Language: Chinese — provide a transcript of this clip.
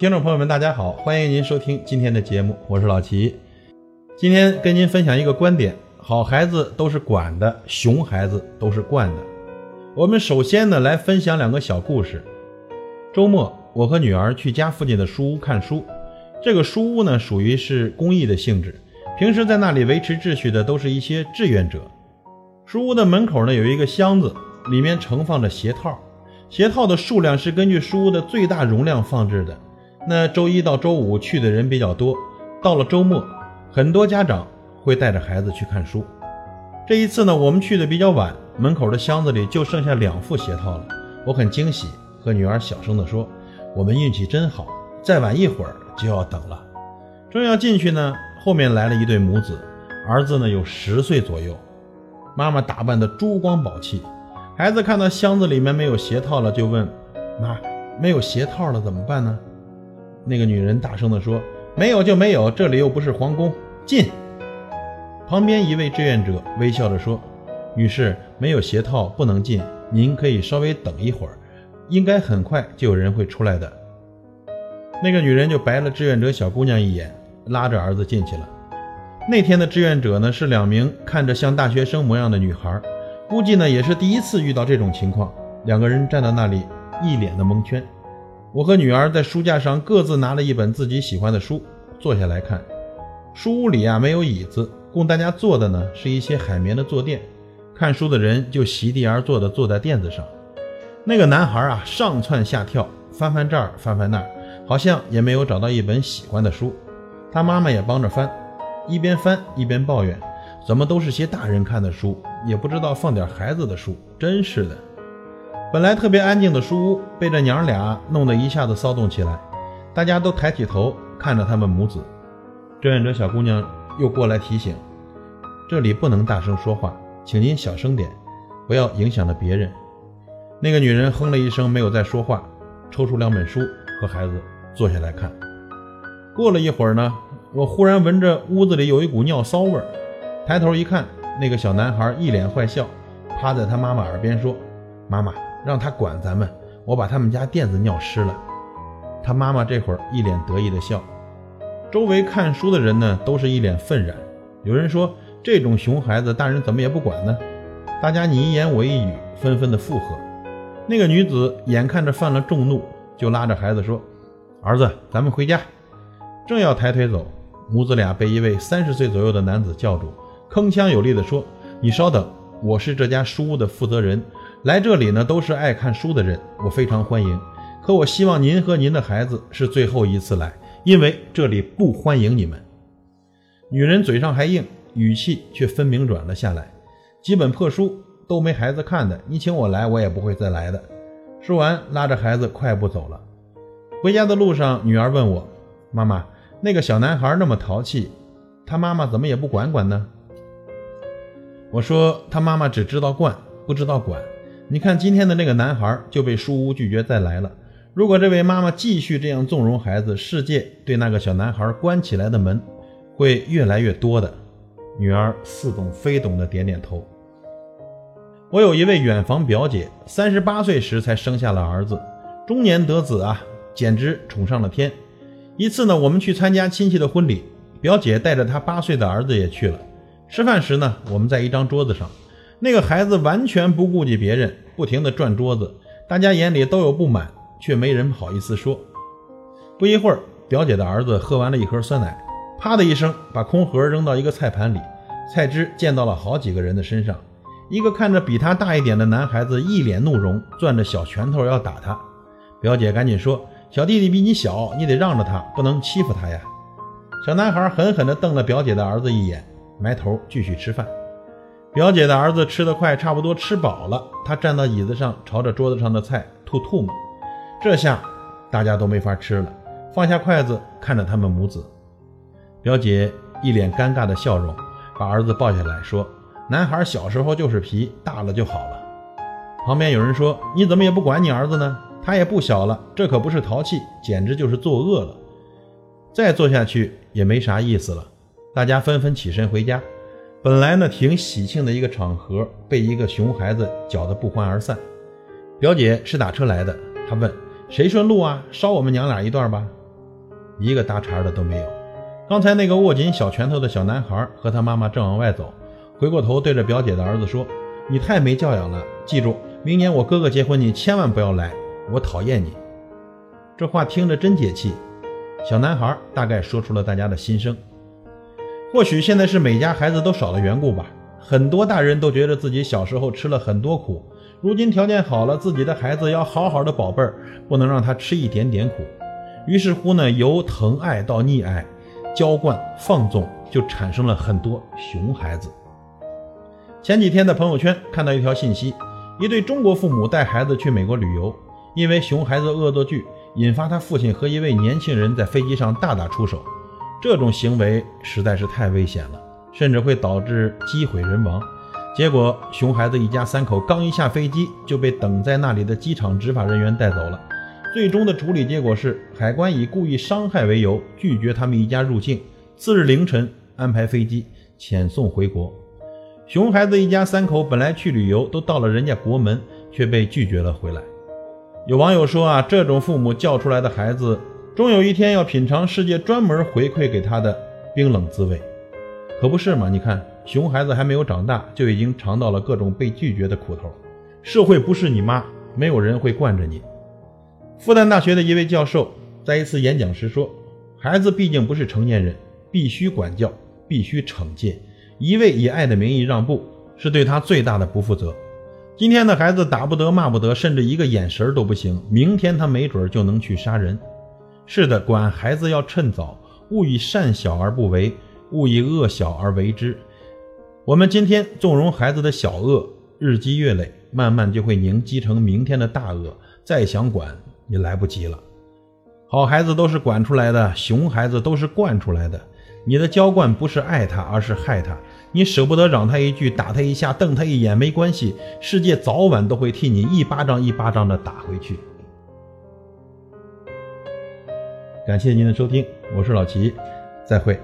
听众朋友们，大家好，欢迎您收听今天的节目，我是老齐。今天跟您分享一个观点：好孩子都是管的，熊孩子都是惯的。我们首先呢来分享两个小故事。周末，我和女儿去家附近的书屋看书。这个书屋呢属于是公益的性质，平时在那里维持秩序的都是一些志愿者。书屋的门口呢有一个箱子，里面盛放着鞋套，鞋套的数量是根据书屋的最大容量放置的。那周一到周五去的人比较多，到了周末，很多家长会带着孩子去看书。这一次呢，我们去的比较晚，门口的箱子里就剩下两副鞋套了。我很惊喜，和女儿小声地说：“我们运气真好，再晚一会儿就要等了。”正要进去呢，后面来了一对母子，儿子呢有十岁左右。妈妈打扮的珠光宝气，孩子看到箱子里面没有鞋套了，就问：“妈，没有鞋套了怎么办呢？”那个女人大声地说：“没有就没有，这里又不是皇宫，进。”旁边一位志愿者微笑着说：“女士，没有鞋套不能进，您可以稍微等一会儿，应该很快就有人会出来的。”那个女人就白了志愿者小姑娘一眼，拉着儿子进去了。那天的志愿者呢是两名看着像大学生模样的女孩，估计呢也是第一次遇到这种情况。两个人站在那里，一脸的蒙圈。我和女儿在书架上各自拿了一本自己喜欢的书，坐下来看。书屋里啊没有椅子，供大家坐的呢是一些海绵的坐垫。看书的人就席地而坐的坐在垫子上。那个男孩啊上蹿下跳，翻翻这儿翻翻那儿，好像也没有找到一本喜欢的书。他妈妈也帮着翻。一边翻一边抱怨：“怎么都是些大人看的书，也不知道放点孩子的书，真是的。”本来特别安静的书屋，被这娘俩弄得一下子骚动起来。大家都抬起头看着他们母子。志愿者小姑娘又过来提醒：“这里不能大声说话，请您小声点，不要影响了别人。”那个女人哼了一声，没有再说话，抽出两本书和孩子坐下来看。过了一会儿呢。我忽然闻着屋子里有一股尿骚味儿，抬头一看，那个小男孩一脸坏笑，趴在他妈妈耳边说：“妈妈，让他管咱们，我把他们家垫子尿湿了。”他妈妈这会儿一脸得意的笑，周围看书的人呢都是一脸愤然。有人说：“这种熊孩子，大人怎么也不管呢？”大家你一言我一语，纷纷的附和。那个女子眼看着犯了众怒，就拉着孩子说：“儿子，咱们回家。”正要抬腿走。母子俩被一位三十岁左右的男子叫住，铿锵有力地说：“你稍等，我是这家书屋的负责人，来这里呢都是爱看书的人，我非常欢迎。可我希望您和您的孩子是最后一次来，因为这里不欢迎你们。”女人嘴上还硬，语气却分明软了下来。几本破书都没孩子看的，你请我来，我也不会再来的。说完，拉着孩子快步走了。回家的路上，女儿问我：“妈妈。”那个小男孩那么淘气，他妈妈怎么也不管管呢？我说他妈妈只知道惯，不知道管。你看今天的那个男孩就被书屋拒绝再来了。如果这位妈妈继续这样纵容孩子，世界对那个小男孩关起来的门会越来越多的。女儿似懂非懂的点点头。我有一位远房表姐，三十八岁时才生下了儿子，中年得子啊，简直宠上了天。一次呢，我们去参加亲戚的婚礼，表姐带着她八岁的儿子也去了。吃饭时呢，我们在一张桌子上，那个孩子完全不顾及别人，不停地转桌子，大家眼里都有不满，却没人好意思说。不一会儿，表姐的儿子喝完了一盒酸奶，啪的一声把空盒扔到一个菜盘里，菜汁溅到了好几个人的身上。一个看着比他大一点的男孩子一脸怒容，攥着小拳头要打他，表姐赶紧说。小弟弟比你小，你得让着他，不能欺负他呀！小男孩狠狠地瞪了表姐的儿子一眼，埋头继续吃饭。表姐的儿子吃得快，差不多吃饱了，他站到椅子上，朝着桌子上的菜吐吐沫。这下大家都没法吃了，放下筷子看着他们母子。表姐一脸尴尬的笑容，把儿子抱下来说：“男孩小时候就是皮，大了就好了。”旁边有人说：“你怎么也不管你儿子呢？”他也不小了，这可不是淘气，简直就是作恶了。再做下去也没啥意思了，大家纷纷起身回家。本来呢挺喜庆的一个场合，被一个熊孩子搅得不欢而散。表姐是打车来的，她问谁顺路啊？捎我们娘俩一段吧。一个搭茬的都没有。刚才那个握紧小拳头的小男孩和他妈妈正往外走，回过头对着表姐的儿子说：“你太没教养了，记住，明年我哥哥结婚你千万不要来，我讨厌你。”这话听着真解气。小男孩大概说出了大家的心声。或许现在是每家孩子都少的缘故吧，很多大人都觉得自己小时候吃了很多苦，如今条件好了，自己的孩子要好好的宝贝儿，不能让他吃一点点苦。于是乎呢，由疼爱到溺爱、娇惯、放纵，就产生了很多熊孩子。前几天的朋友圈看到一条信息，一对中国父母带孩子去美国旅游，因为熊孩子恶作剧。引发他父亲和一位年轻人在飞机上大打出手，这种行为实在是太危险了，甚至会导致机毁人亡。结果，熊孩子一家三口刚一下飞机，就被等在那里的机场执法人员带走了。最终的处理结果是，海关以故意伤害为由拒绝他们一家入境，次日凌晨安排飞机遣送回国。熊孩子一家三口本来去旅游，都到了人家国门，却被拒绝了回来。有网友说啊，这种父母教出来的孩子，终有一天要品尝世界专门回馈给他的冰冷滋味，可不是吗？你看，熊孩子还没有长大，就已经尝到了各种被拒绝的苦头。社会不是你妈，没有人会惯着你。复旦大学的一位教授在一次演讲时说：“孩子毕竟不是成年人，必须管教，必须惩戒。一味以爱的名义让步，是对他最大的不负责。”今天的孩子打不得骂不得，甚至一个眼神都不行。明天他没准就能去杀人。是的，管孩子要趁早，勿以善小而不为，勿以恶小而为之。我们今天纵容孩子的小恶，日积月累，慢慢就会凝积成明天的大恶。再想管也来不及了。好孩子都是管出来的，熊孩子都是惯出来的。你的娇惯不是爱他，而是害他。你舍不得嚷他一句，打他一下，瞪他一眼，没关系，世界早晚都会替你一巴掌一巴掌的打回去。感谢您的收听，我是老齐，再会。